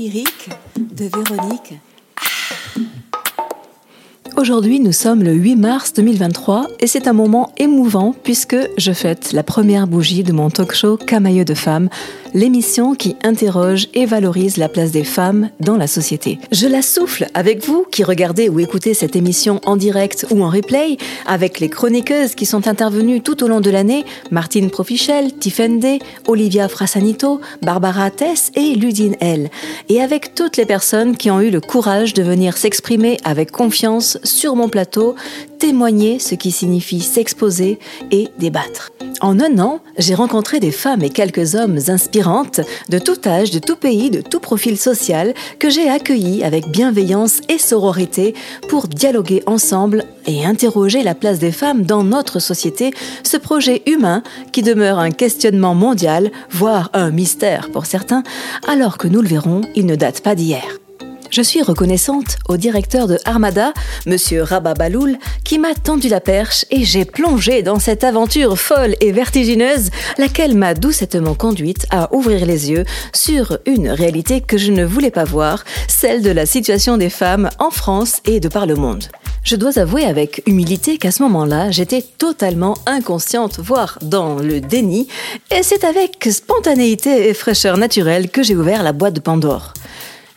lyrique de Véronique. Aujourd'hui, nous sommes le 8 mars 2023 et c'est un moment émouvant puisque je fête la première bougie de mon talk show Camailleux de femmes l'émission qui interroge et valorise la place des femmes dans la société. Je la souffle avec vous qui regardez ou écoutez cette émission en direct ou en replay, avec les chroniqueuses qui sont intervenues tout au long de l'année, Martine Profichel, Tiffende, Olivia Frasanito, Barbara Tess et Ludine L. Et avec toutes les personnes qui ont eu le courage de venir s'exprimer avec confiance sur mon plateau, témoigner ce qui signifie s'exposer et débattre. En un an, j'ai rencontré des femmes et quelques hommes inspirantes de tout âge, de tout pays, de tout profil social que j'ai accueillis avec bienveillance et sororité pour dialoguer ensemble et interroger la place des femmes dans notre société, ce projet humain qui demeure un questionnement mondial, voire un mystère pour certains, alors que nous le verrons, il ne date pas d'hier. Je suis reconnaissante au directeur de Armada, Monsieur Rabat Baloul, qui m'a tendu la perche et j'ai plongé dans cette aventure folle et vertigineuse, laquelle m'a doucettement conduite à ouvrir les yeux sur une réalité que je ne voulais pas voir, celle de la situation des femmes en France et de par le monde. Je dois avouer avec humilité qu'à ce moment-là, j'étais totalement inconsciente, voire dans le déni, et c'est avec spontanéité et fraîcheur naturelle que j'ai ouvert la boîte de Pandore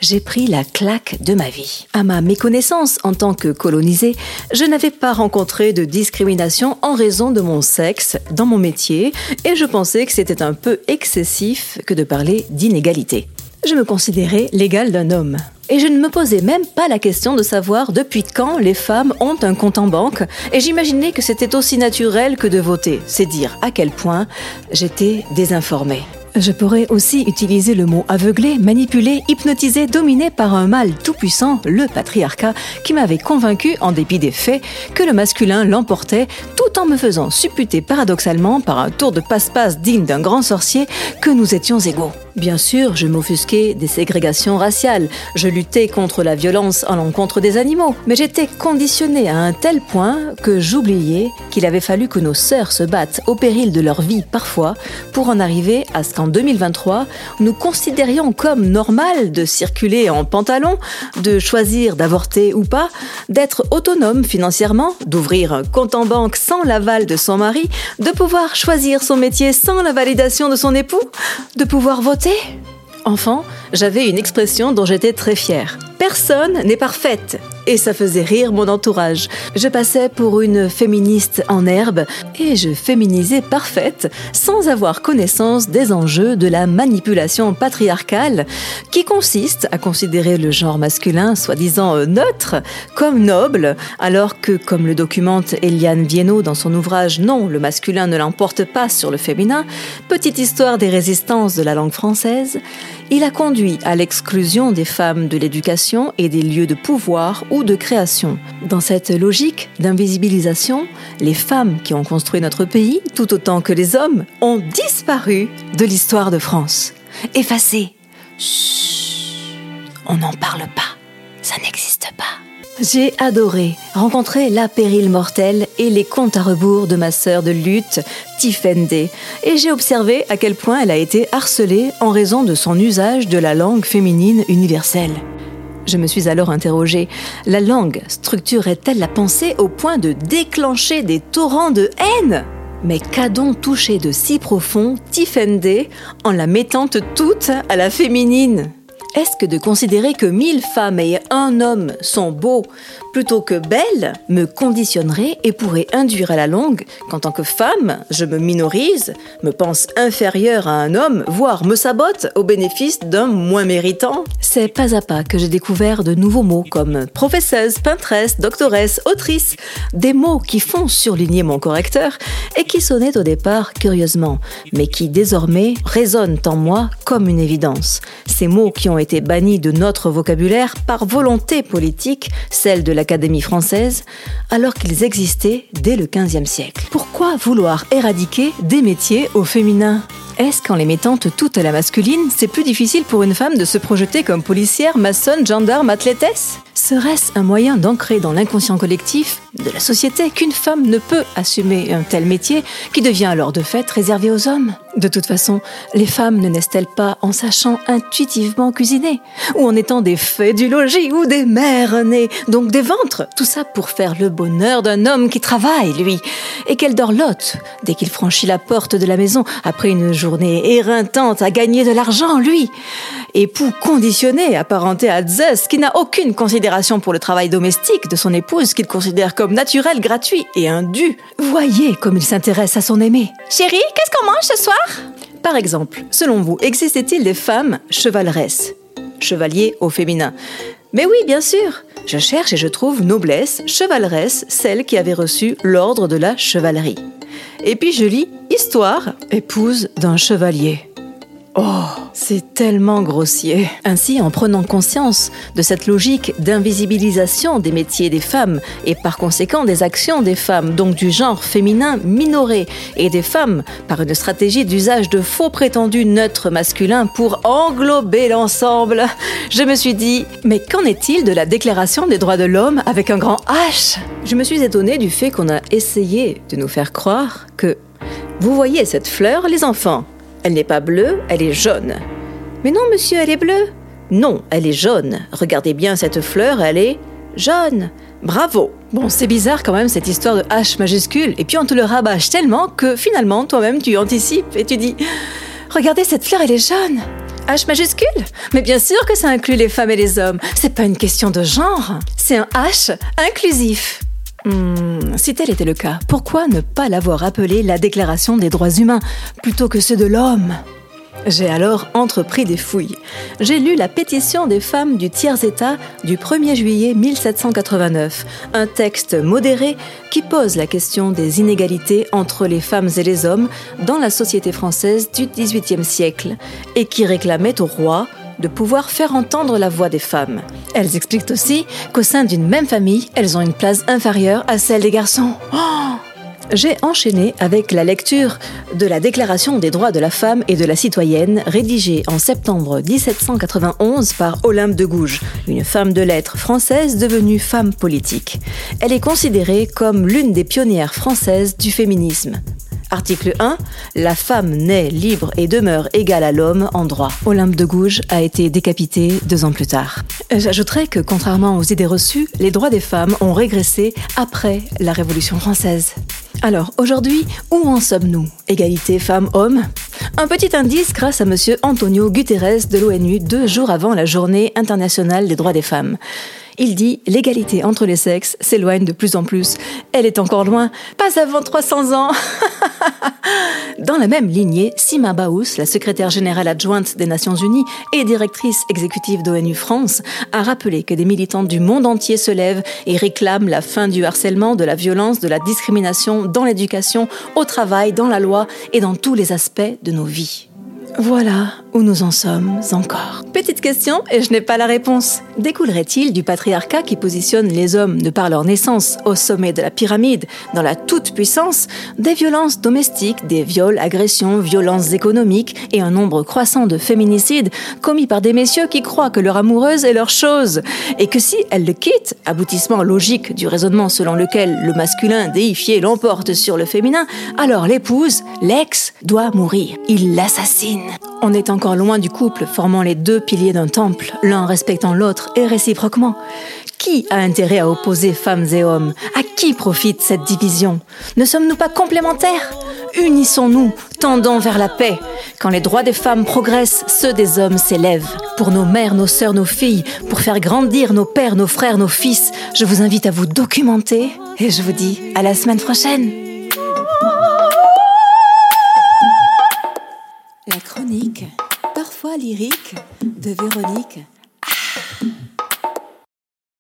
j'ai pris la claque de ma vie. À ma méconnaissance en tant que colonisée, je n'avais pas rencontré de discrimination en raison de mon sexe dans mon métier et je pensais que c'était un peu excessif que de parler d'inégalité. Je me considérais l'égale d'un homme. Et je ne me posais même pas la question de savoir depuis quand les femmes ont un compte en banque, et j'imaginais que c'était aussi naturel que de voter. C'est dire à quel point j'étais désinformée. Je pourrais aussi utiliser le mot aveuglé, manipulé, hypnotisé, dominé par un mal tout-puissant, le patriarcat, qui m'avait convaincu, en dépit des faits, que le masculin l'emportait, tout en me faisant supputer paradoxalement par un tour de passe-passe digne d'un grand sorcier que nous étions égaux. Bien sûr, je m'offusquais des ségrégations raciales, je luttais contre la violence à l'encontre des animaux, mais j'étais conditionnée à un tel point que j'oubliais qu'il avait fallu que nos sœurs se battent au péril de leur vie parfois pour en arriver à ce 2023, nous considérions comme normal de circuler en pantalon, de choisir d'avorter ou pas, d'être autonome financièrement, d'ouvrir un compte en banque sans l'aval de son mari, de pouvoir choisir son métier sans la validation de son époux, de pouvoir voter Enfant, j'avais une expression dont j'étais très fière. Personne n'est parfaite et ça faisait rire mon entourage. Je passais pour une féministe en herbe et je féminisais parfaite sans avoir connaissance des enjeux de la manipulation patriarcale qui consiste à considérer le genre masculin soi-disant neutre comme noble alors que comme le documente Eliane Viennot dans son ouvrage Non, le masculin ne l'emporte pas sur le féminin, petite histoire des résistances de la langue française, il a conduit à l'exclusion des femmes de l'éducation et des lieux de pouvoir de création. Dans cette logique d'invisibilisation, les femmes qui ont construit notre pays, tout autant que les hommes, ont disparu de l'histoire de France. Effacées. on n'en parle pas. Ça n'existe pas. J'ai adoré rencontrer la pérille mortelle et les comptes à rebours de ma sœur de lutte, Tiffende, et j'ai observé à quel point elle a été harcelée en raison de son usage de la langue féminine universelle. Je me suis alors interrogée, la langue structurait-elle la pensée au point de déclencher des torrents de haine? Mais qu'a donc touché de si profond Tiffende en la mettant toute à la féminine? Est-ce que de considérer que mille femmes et un homme sont beaux plutôt que belles me conditionnerait et pourrait induire à la longue qu'en tant que femme, je me minorise, me pense inférieure à un homme, voire me sabote au bénéfice d'un moins méritant? C'est pas à pas que j'ai découvert de nouveaux mots comme professeuse, peintresse, doctoresse, autrice, des mots qui font surligner mon correcteur et qui sonnaient au départ curieusement, mais qui désormais résonnent en moi comme une évidence. Ces mots qui ont été bannis de notre vocabulaire par volonté politique, celle de l'Académie française, alors qu'ils existaient dès le XVe siècle. Pourquoi vouloir éradiquer des métiers au féminin? Est-ce qu'en les mettant toutes à la masculine, c'est plus difficile pour une femme de se projeter comme policière, maçonne, gendarme, athlétesse Serait-ce un moyen d'ancrer dans l'inconscient collectif de la société qu'une femme ne peut assumer un tel métier qui devient alors de fait réservé aux hommes? De toute façon, les femmes ne naissent-elles pas en sachant intuitivement cuisiner Ou en étant des fées du logis ou des mères nées, donc des ventres? Tout ça pour faire le bonheur d'un homme qui travaille, lui, et qu'elle dorlote dès qu'il franchit la porte de la maison après une journée éreintante à gagner de l'argent, lui Époux conditionné, apparenté à Zeus, qui n'a aucune considération pour le travail domestique de son épouse qu'il considère comme naturel, gratuit et indu. Voyez comme il s'intéresse à son aimé. Chérie, qu'est-ce qu'on mange ce soir? Par exemple, selon vous, existait-il des femmes chevaleresses? Chevalier au féminin. Mais oui, bien sûr. Je cherche et je trouve noblesse, chevaleresse, celle qui avait reçu l'ordre de la chevalerie. Et puis je lis Histoire, épouse d'un chevalier. Oh, c'est tellement grossier. Ainsi, en prenant conscience de cette logique d'invisibilisation des métiers des femmes et par conséquent des actions des femmes, donc du genre féminin minoré, et des femmes par une stratégie d'usage de faux prétendus neutres masculins pour englober l'ensemble, je me suis dit, mais qu'en est-il de la déclaration des droits de l'homme avec un grand H? Je me suis étonnée du fait qu'on a essayé de nous faire croire que vous voyez cette fleur, les enfants? Elle n'est pas bleue, elle est jaune. Mais non, monsieur, elle est bleue. Non, elle est jaune. Regardez bien cette fleur, elle est jaune. Bravo. Bon, c'est bizarre quand même cette histoire de H majuscule, et puis on te le rabâche tellement que finalement toi-même tu anticipes et tu dis Regardez cette fleur, elle est jaune. H majuscule? Mais bien sûr que ça inclut les femmes et les hommes. C'est pas une question de genre, c'est un H inclusif. Hmm, si tel était le cas, pourquoi ne pas l'avoir appelé la Déclaration des droits humains plutôt que ceux de l'homme? J'ai alors entrepris des fouilles. J'ai lu la pétition des femmes du tiers-État du 1er juillet 1789, un texte modéré qui pose la question des inégalités entre les femmes et les hommes dans la société française du XVIIIe siècle, et qui réclamait au roi de pouvoir faire entendre la voix des femmes. Elles expliquent aussi qu'au sein d'une même famille, elles ont une place inférieure à celle des garçons. Oh j'ai enchaîné avec la lecture de la Déclaration des droits de la femme et de la citoyenne, rédigée en septembre 1791 par Olympe de Gouges, une femme de lettres française devenue femme politique. Elle est considérée comme l'une des pionnières françaises du féminisme. Article 1. La femme naît libre et demeure égale à l'homme en droit. Olympe de Gouges a été décapitée deux ans plus tard. J'ajouterais que, contrairement aux idées reçues, les droits des femmes ont régressé après la Révolution française. Alors, aujourd'hui, où en sommes-nous? Égalité femmes-hommes? Un petit indice grâce à monsieur Antonio Guterres de l'ONU deux jours avant la journée internationale des droits des femmes. Il dit l'égalité entre les sexes s'éloigne de plus en plus. Elle est encore loin, pas avant 300 ans. Dans la même lignée, Sima Baous, la secrétaire générale adjointe des Nations Unies et directrice exécutive d'ONU France, a rappelé que des militantes du monde entier se lèvent et réclament la fin du harcèlement, de la violence, de la discrimination dans l'éducation, au travail, dans la loi et dans tous les aspects de nos vies. Voilà où nous en sommes encore. Petite question et je n'ai pas la réponse. Découlerait-il du patriarcat qui positionne les hommes de par leur naissance au sommet de la pyramide, dans la toute-puissance, des violences domestiques, des viols, agressions, violences économiques et un nombre croissant de féminicides commis par des messieurs qui croient que leur amoureuse est leur chose et que si elle le quitte, aboutissement logique du raisonnement selon lequel le masculin déifié l'emporte sur le féminin, alors l'épouse, l'ex, doit mourir. Il l'assassine. On est encore loin du couple formant les deux piliers d'un temple, l'un respectant l'autre et réciproquement. Qui a intérêt à opposer femmes et hommes? À qui profite cette division? Ne sommes-nous pas complémentaires? Unissons-nous, tendons vers la paix. Quand les droits des femmes progressent, ceux des hommes s'élèvent. Pour nos mères, nos sœurs, nos filles, pour faire grandir nos pères, nos frères, nos fils, je vous invite à vous documenter et je vous dis à la semaine prochaine. La chronique, lyrique, de Véronique.